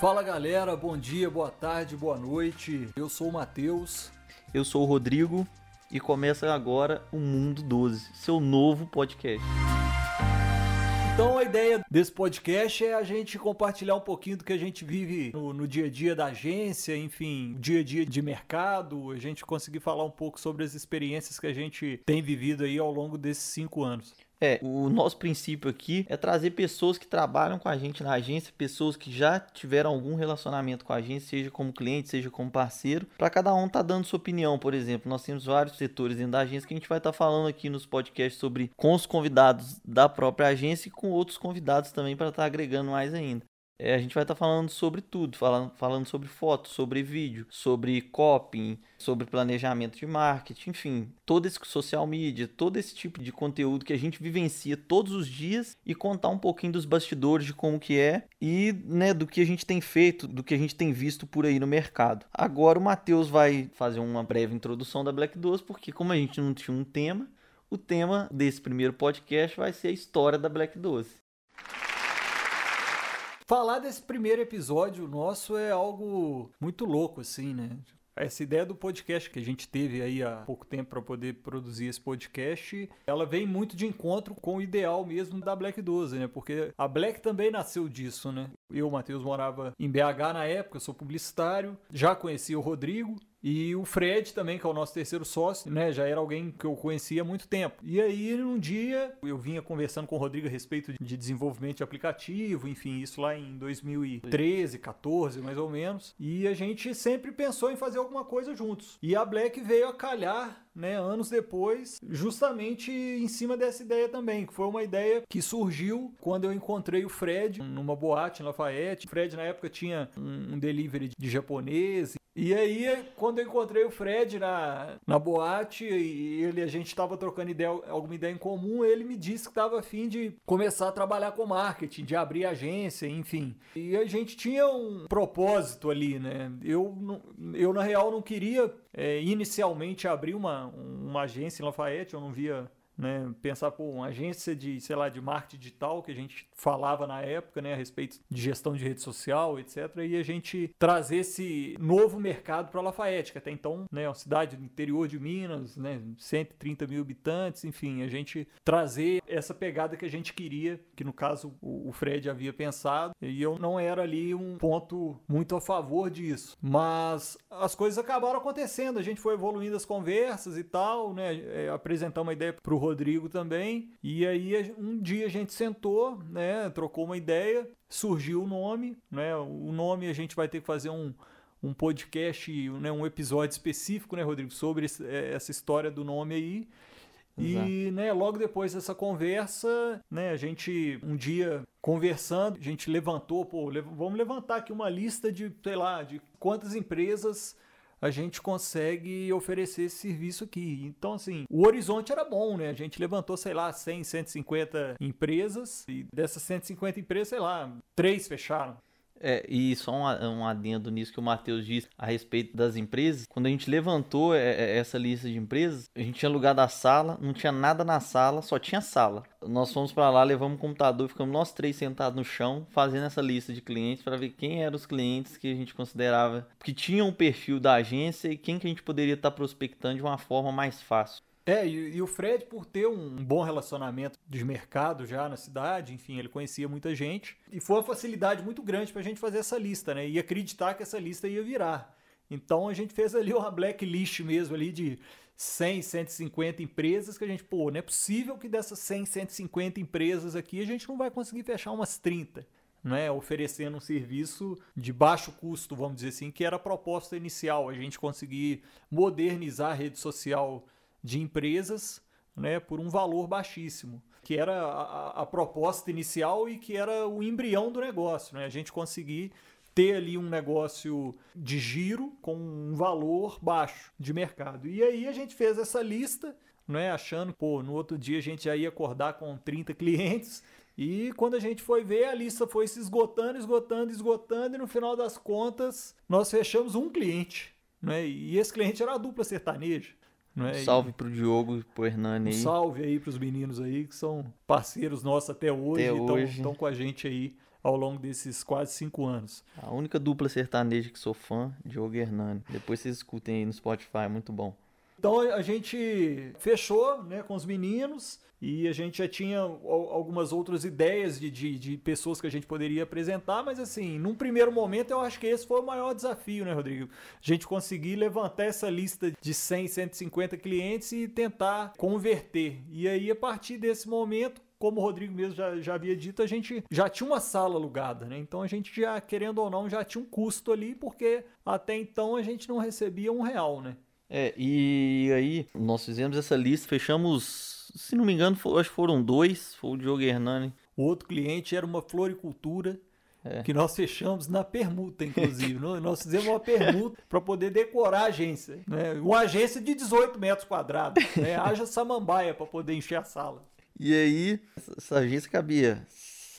Fala galera, bom dia, boa tarde, boa noite. Eu sou o Matheus. Eu sou o Rodrigo e começa agora o Mundo 12, seu novo podcast. Então a ideia desse podcast é a gente compartilhar um pouquinho do que a gente vive no, no, dia a dia da agência, enfim, dia a dia de mercado, a gente conseguir falar um pouco sobre as experiências que a gente tem vivido aí ao longo desses cinco anos. É, o nosso princípio aqui é trazer pessoas que trabalham com a gente na agência, pessoas que já tiveram algum relacionamento com a agência, seja como cliente, seja como parceiro, para cada um tá dando sua opinião, por exemplo. Nós temos vários setores dentro da agência que a gente vai estar tá falando aqui nos podcasts sobre com os convidados da própria agência e com outros convidados também para estar tá agregando mais ainda. É, a gente vai estar tá falando sobre tudo, falando, falando sobre foto, sobre vídeo, sobre copy, sobre planejamento de marketing, enfim, todo esse social media, todo esse tipo de conteúdo que a gente vivencia todos os dias e contar um pouquinho dos bastidores de como que é e né, do que a gente tem feito, do que a gente tem visto por aí no mercado. Agora o Matheus vai fazer uma breve introdução da Black 12, porque como a gente não tinha um tema, o tema desse primeiro podcast vai ser a história da Black 12. Falar desse primeiro episódio nosso é algo muito louco, assim, né? Essa ideia do podcast que a gente teve aí há pouco tempo para poder produzir esse podcast, ela vem muito de encontro com o ideal mesmo da Black 12, né? Porque a Black também nasceu disso, né? Eu, Matheus, morava em BH na época, sou publicitário, já conhecia o Rodrigo, e o Fred também, que é o nosso terceiro sócio, né? Já era alguém que eu conhecia há muito tempo. E aí, um dia, eu vinha conversando com o Rodrigo a respeito de desenvolvimento de aplicativo, enfim, isso lá em 2013, 14, mais ou menos. E a gente sempre pensou em fazer alguma coisa juntos. E a Black veio a calhar né, anos depois, justamente em cima dessa ideia também, que foi uma ideia que surgiu quando eu encontrei o Fred numa boate em Lafayette. O Fred na época tinha um delivery de japonês e aí, quando eu encontrei o Fred na, na boate e ele, a gente estava trocando ideia, alguma ideia em comum, ele me disse que estava afim de começar a trabalhar com marketing, de abrir agência, enfim. E a gente tinha um propósito ali, né? Eu, eu na real, não queria é, inicialmente abrir uma, uma agência em Lafayette, eu não via né? Pensar, por uma agência de, sei lá, de marketing digital que a gente falava na época, né, a respeito de gestão de rede social, etc. E a gente trazer esse novo mercado para Lafayette, que até então, né, uma cidade do interior de Minas, né, 130 mil habitantes, enfim, a gente trazer essa pegada que a gente queria, que no caso o Fred havia pensado, e eu não era ali um ponto muito a favor disso. Mas as coisas acabaram acontecendo, a gente foi evoluindo as conversas e tal, né, é, apresentar uma ideia para o Rodrigo também. E aí um dia a gente sentou, né, trocou uma ideia, surgiu o nome, né? O nome a gente vai ter que fazer um um podcast, né, um episódio específico, né, Rodrigo, sobre é, essa história do nome aí. E, né, logo depois dessa conversa, né, a gente um dia conversando, a gente levantou, pô, vamos levantar aqui uma lista de, sei lá, de quantas empresas a gente consegue oferecer esse serviço aqui. Então, assim, o horizonte era bom, né? A gente levantou, sei lá, 100, 150 empresas e dessas 150 empresas, sei lá, três fecharam. É, e só um, um adendo nisso que o Matheus disse a respeito das empresas. Quando a gente levantou é, é, essa lista de empresas, a gente tinha alugado a sala, não tinha nada na sala, só tinha sala. Nós fomos para lá, levamos um computador, ficamos nós três sentados no chão, fazendo essa lista de clientes para ver quem eram os clientes que a gente considerava que tinham o perfil da agência e quem que a gente poderia estar tá prospectando de uma forma mais fácil. É, e, e, o Fred, por ter um bom relacionamento de mercado já na cidade, enfim, ele conhecia muita gente. E foi uma facilidade muito grande para a gente fazer essa lista, né? E acreditar que essa lista ia virar. Então a gente fez ali uma blacklist mesmo ali de 100, 150 empresas que a gente, pô, não é possível que dessas 100, 150 empresas aqui a gente não vai conseguir fechar umas 30. Né, oferecendo um serviço de baixo custo, vamos dizer assim, que era a proposta inicial, a gente conseguir modernizar a rede social de empresas né, por um valor baixíssimo, que era a, a, proposta inicial e que era o embrião do negócio. Né? A gente conseguir ter ali um negócio de giro com um valor baixo de mercado. E aí a gente fez essa lista, né, achando, pô, no outro dia a gente já ia acordar com 30 clientes. E quando a gente foi ver, a lista foi se esgotando, esgotando, esgotando, e no final das contas, nós fechamos um cliente. Né? E esse cliente era a dupla sertaneja. Não é? Um salve pro Diogo e pro Hernani aí. Um salve aí pros meninos aí, que são parceiros nossos até hoje, até estão com a gente aí ao longo desses quase cinco anos. A única dupla sertaneja que sou fã, Diogo Hernani. Depois vocês escutem aí no Spotify, é muito bom. Então a gente fechou né, com os meninos e a gente já tinha algumas outras ideias de, de, de, pessoas que a gente poderia apresentar, mas assim, num primeiro momento eu acho que esse foi o maior desafio, né, Rodrigo? A gente conseguir levantar essa lista de 100, 150 clientes e tentar converter. E aí, a partir desse momento, como o Rodrigo mesmo já, já havia dito, a gente já tinha uma sala alugada, né? Então a gente já, querendo ou não, já tinha um custo ali, porque até então a gente não recebia um real, né? É, e aí nós fizemos essa lista, fechamos, se não me engano, acho que foram dois, foi o Diogo Hernani. O outro cliente era uma floricultura é. que nós fechamos na permuta, inclusive. nós fizemos uma permuta para poder decorar a agência. Né? Uma agência de 18 metros quadrados. Né? Haja samambaia para poder encher a sala. E aí, essa agência cabia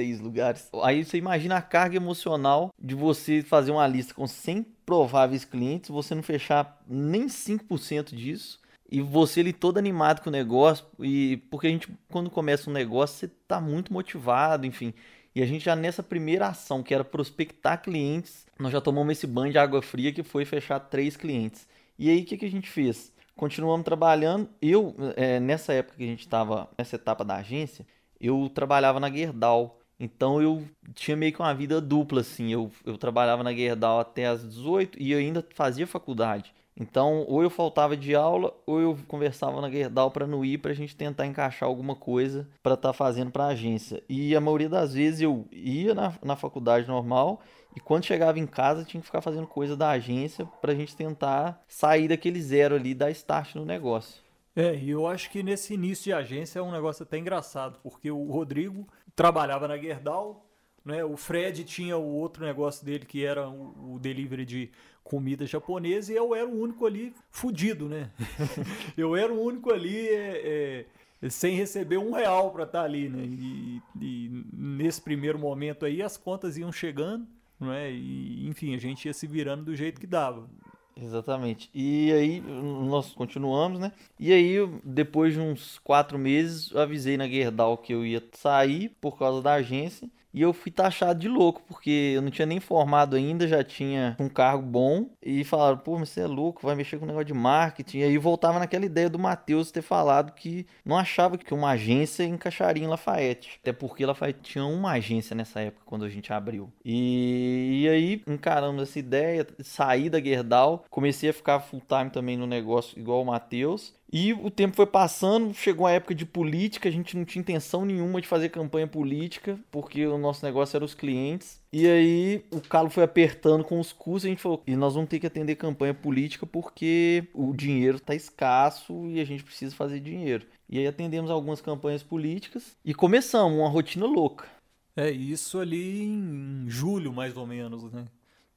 seis lugares. Aí você imagina a carga emocional de você fazer uma lista com 100 prováveis clientes, você não fechar nem 5% disso e você ali todo animado com o negócio e porque a gente quando começa um negócio você tá muito motivado, enfim. E a gente já nessa primeira ação, que era prospectar clientes, nós já tomamos esse banho de água fria que foi fechar três clientes. E aí o que, que a gente fez? Continuamos trabalhando. Eu, é, nessa época que a gente estava nessa etapa da agência, eu trabalhava na Gerdau. Então eu tinha meio que uma vida dupla, assim. Eu, eu trabalhava na Gerdau até as 18 e ainda fazia faculdade. Então, ou eu faltava de aula, ou eu conversava na Gerdau para não ir, para a gente tentar encaixar alguma coisa para estar tá fazendo para a agência. E a maioria das vezes eu ia na, na faculdade normal e quando chegava em casa tinha que ficar fazendo coisa da agência para a gente tentar sair daquele zero ali, dar start no negócio. É, e eu acho que nesse início de agência é um negócio até engraçado, porque o Rodrigo trabalhava na Gerdau, né? O Fred tinha o outro negócio dele que era o, delivery de comida japonesa e eu era o único ali fudido, né? eu era o único ali é, é, sem receber um real para estar tá ali, né? E, e, nesse primeiro momento aí as contas iam chegando, né? E enfim a gente ia se virando do jeito que dava. Exatamente. E aí nós continuamos, né? E aí, depois de uns quatro meses, avisei na Gerdau que eu ia sair por causa da agência. E eu fui taxado de louco, porque eu não tinha nem formado ainda, já tinha um cargo bom. E falaram, pô, mas você é louco, vai mexer com negócio de marketing. E aí voltava naquela ideia do Matheus ter falado que não achava que uma agência encaixaria em Lafayette. Até porque Lafayette tinha uma agência nessa época, quando a gente abriu. E, e aí encaramos essa ideia, saí da Gerdau, comecei a ficar full time também no negócio, igual o Matheus. E o tempo foi passando, chegou a época de política, a gente não tinha intenção nenhuma de fazer campanha política, porque o nosso negócio era os clientes. E aí o calo foi apertando com os custos, a gente falou, e nós vamos ter que atender campanha política porque o dinheiro está escasso e a gente precisa fazer dinheiro. E aí atendemos algumas campanhas políticas e começamos uma rotina louca. É, isso ali em julho, mais ou menos, né?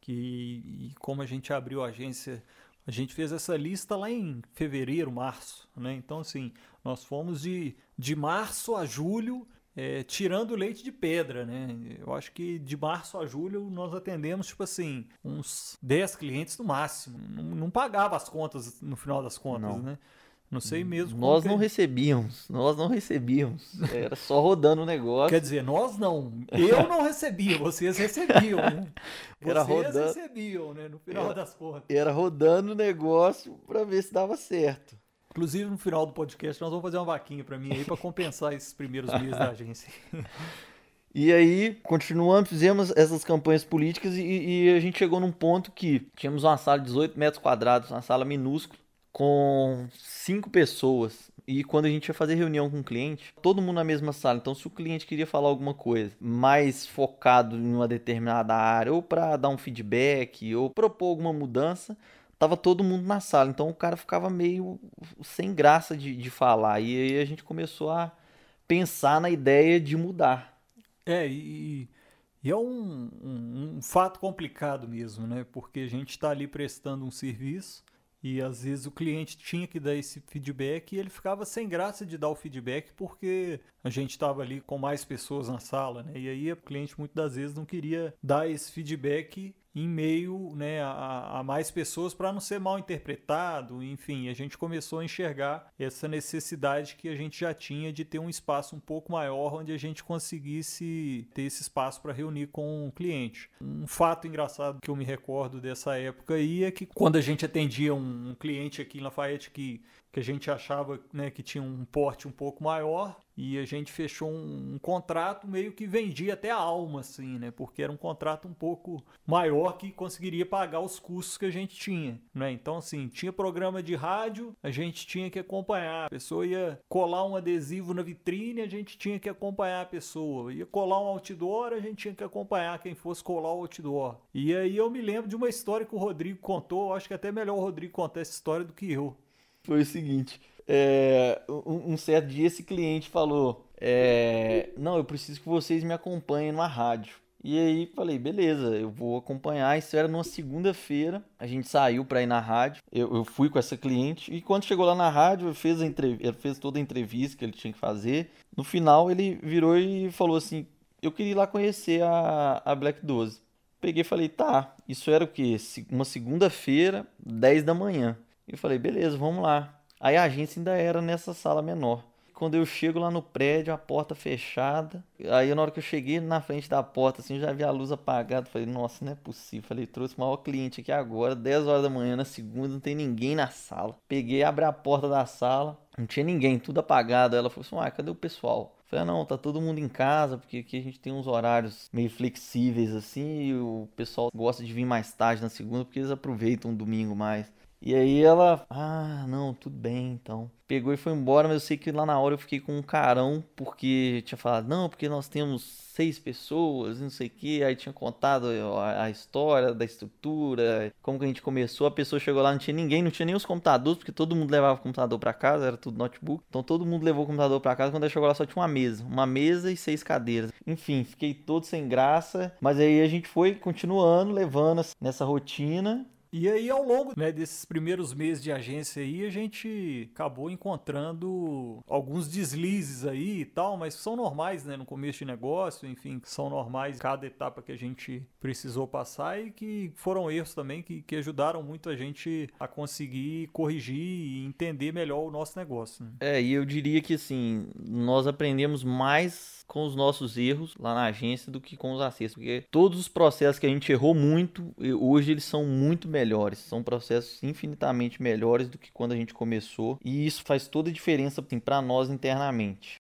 Que como a gente abriu a agência a gente fez essa lista lá em fevereiro, março, né? Então, assim, nós fomos de, de março a julho é, tirando leite de pedra, né? Eu acho que de março a julho nós atendemos, tipo assim, uns 10 clientes no máximo. Não, não pagava as contas no final das contas, não. né? Não sei mesmo. Nós não recebíamos, nós não recebíamos. Era só rodando o negócio. Quer dizer, nós não. Eu não recebia, vocês recebiam, né? Vocês era rodando, recebiam, né? No final era, das contas. Era rodando o negócio para ver se dava certo. Inclusive, no final do podcast, nós vamos fazer uma vaquinha para mim aí para compensar esses primeiros meses da agência. E aí, continuamos, fizemos essas campanhas políticas e, e, a gente chegou num ponto que tínhamos uma sala de 18 metros quadrados, uma sala minúscula, com cinco pessoas. E quando a gente ia fazer reunião com o cliente, todo mundo na mesma sala. Então, se o cliente queria falar alguma coisa mais focado em uma determinada área, ou para dar um feedback, ou propor alguma mudança, tava todo mundo na sala. Então, o cara ficava meio sem graça de, de falar. E aí a gente começou a pensar na ideia de mudar. É, e, e é um, um, um fato complicado mesmo, né? Porque a gente está ali prestando um serviço e às vezes o cliente tinha que dar esse feedback e ele ficava sem graça de dar o feedback porque a gente estava ali com mais pessoas na sala, né? E aí o cliente muitas das vezes não queria dar esse feedback em meio né, a, a mais pessoas para não ser mal interpretado. Enfim, a gente começou a enxergar essa necessidade que a gente já tinha de ter um espaço um pouco maior onde a gente conseguisse ter esse espaço para reunir com o cliente. Um fato engraçado que eu me recordo dessa época aí é que quando a gente atendia um cliente aqui em Lafayette que que a gente achava né, que tinha um porte um pouco maior e a gente fechou um, um, contrato meio que vendia até a alma, assim, né? Porque era um contrato um pouco maior que conseguiria pagar os custos que a gente tinha, né? Então, assim, tinha programa de rádio, a gente tinha que acompanhar. A pessoa ia colar um adesivo na vitrine, a gente tinha que acompanhar a pessoa. Ia colar um outdoor, a gente tinha que acompanhar quem fosse colar o outdoor. E aí eu me lembro de uma história que o Rodrigo contou, acho que é até melhor o Rodrigo contar essa história do que eu foi o seguinte: é, um, um, certo dia esse cliente falou: é, Não, eu preciso que vocês me acompanhem numa rádio. E aí falei, beleza, eu vou acompanhar. Isso era numa segunda-feira. A gente saiu para ir na rádio. Eu, eu, fui com essa cliente. E quando chegou lá na rádio, fez, a ele fez toda a entrevista que ele tinha que fazer. No final, ele virou e falou assim: Eu queria ir lá conhecer a, a Black 12. Peguei e falei, tá, isso era o quê? Uma segunda-feira, 10 da manhã. Eu falei, beleza, vamos lá. Aí a agência ainda era nessa sala menor. Quando eu chego lá no prédio, a porta fechada. Aí na hora que eu cheguei na frente da porta, assim, já vi a luz apagada. Falei, nossa, não é possível. Falei, trouxe o maior cliente aqui agora, 10 horas da manhã, na segunda, não tem ninguém na sala. Peguei, abri a porta da sala, não tinha ninguém, tudo apagado. Ela falou assim, ah, cadê o pessoal? Falei, ah, não, tá todo mundo em casa, porque aqui a gente tem uns horários meio flexíveis assim, e o pessoal gosta de vir mais tarde na segunda, porque eles aproveitam o domingo mais. E aí ela, ah, não, tudo bem, então. Pegou e foi embora, mas eu sei que lá na hora eu fiquei com um carão, porque tinha falado, não, porque nós temos seis pessoas, não sei o que. Aí tinha contado a, história da estrutura, como que a gente começou. A pessoa chegou lá, não tinha ninguém, não tinha nem os computadores, porque todo mundo levava o computador para casa, era tudo notebook. Então todo mundo levou o computador para casa. Quando ela chegou lá, só tinha uma mesa, uma mesa e seis cadeiras. Enfim, fiquei todo sem graça, mas aí a gente foi continuando, levando nessa rotina. E aí, ao longo né, desses primeiros meses de agência aí, a gente acabou encontrando alguns deslizes aí e tal, mas são normais, né, no começo de negócio, enfim, são normais cada etapa que a gente precisou passar e que foram erros também que, que ajudaram muito a gente a conseguir corrigir e entender melhor o nosso negócio. Né? É, e eu diria que assim, nós aprendemos mais com os nossos erros lá na agência do que com os acertos, porque todos os processos que a gente errou muito, hoje eles são muito melhores, são processos infinitamente melhores do que quando a gente começou, e isso faz toda a diferença assim, para nós internamente.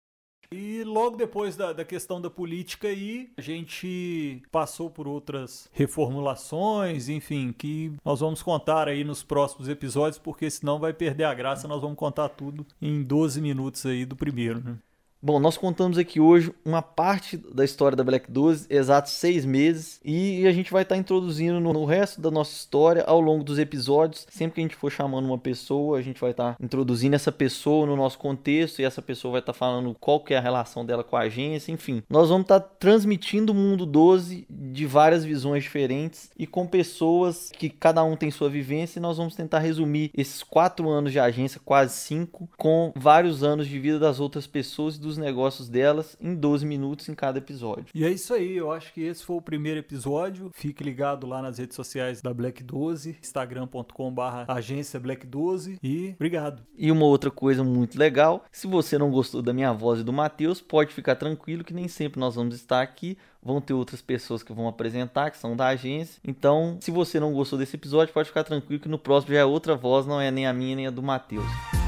E logo depois da, da, questão da política aí, a gente passou por outras reformulações, enfim, que nós vamos contar aí nos próximos episódios, porque senão vai perder a graça, nós vamos contar tudo em 12 minutos aí do primeiro, né? Bom, nós contamos aqui hoje uma parte da história da Black 12, exatos seis meses, e a gente vai estar introduzindo no, resto da nossa história ao longo dos episódios. Sempre que a gente for chamando uma pessoa, a gente vai estar introduzindo essa pessoa no nosso contexto, e essa pessoa vai estar falando qual que é a relação dela com a agência, enfim. Nós vamos estar transmitindo o mundo 12 de várias visões diferentes e com pessoas que cada um tem sua vivência, e nós vamos tentar resumir esses quatro anos de agência, quase cinco, com vários anos de vida das outras pessoas e dos dos negócios delas em 12 minutos em cada episódio. E é isso aí, eu acho que esse foi o primeiro episódio. Fique ligado lá nas redes sociais da Black 12, instagram.com/barra agência Black 12 e obrigado. E uma outra coisa muito legal, se você não gostou da minha voz e do Matheus, pode ficar tranquilo que nem sempre nós vamos estar aqui. Vão ter outras pessoas que vão apresentar, que são da agência. Então, se você não gostou desse episódio, pode ficar tranquilo que no próximo já é outra voz, não é nem a minha nem a do Matheus.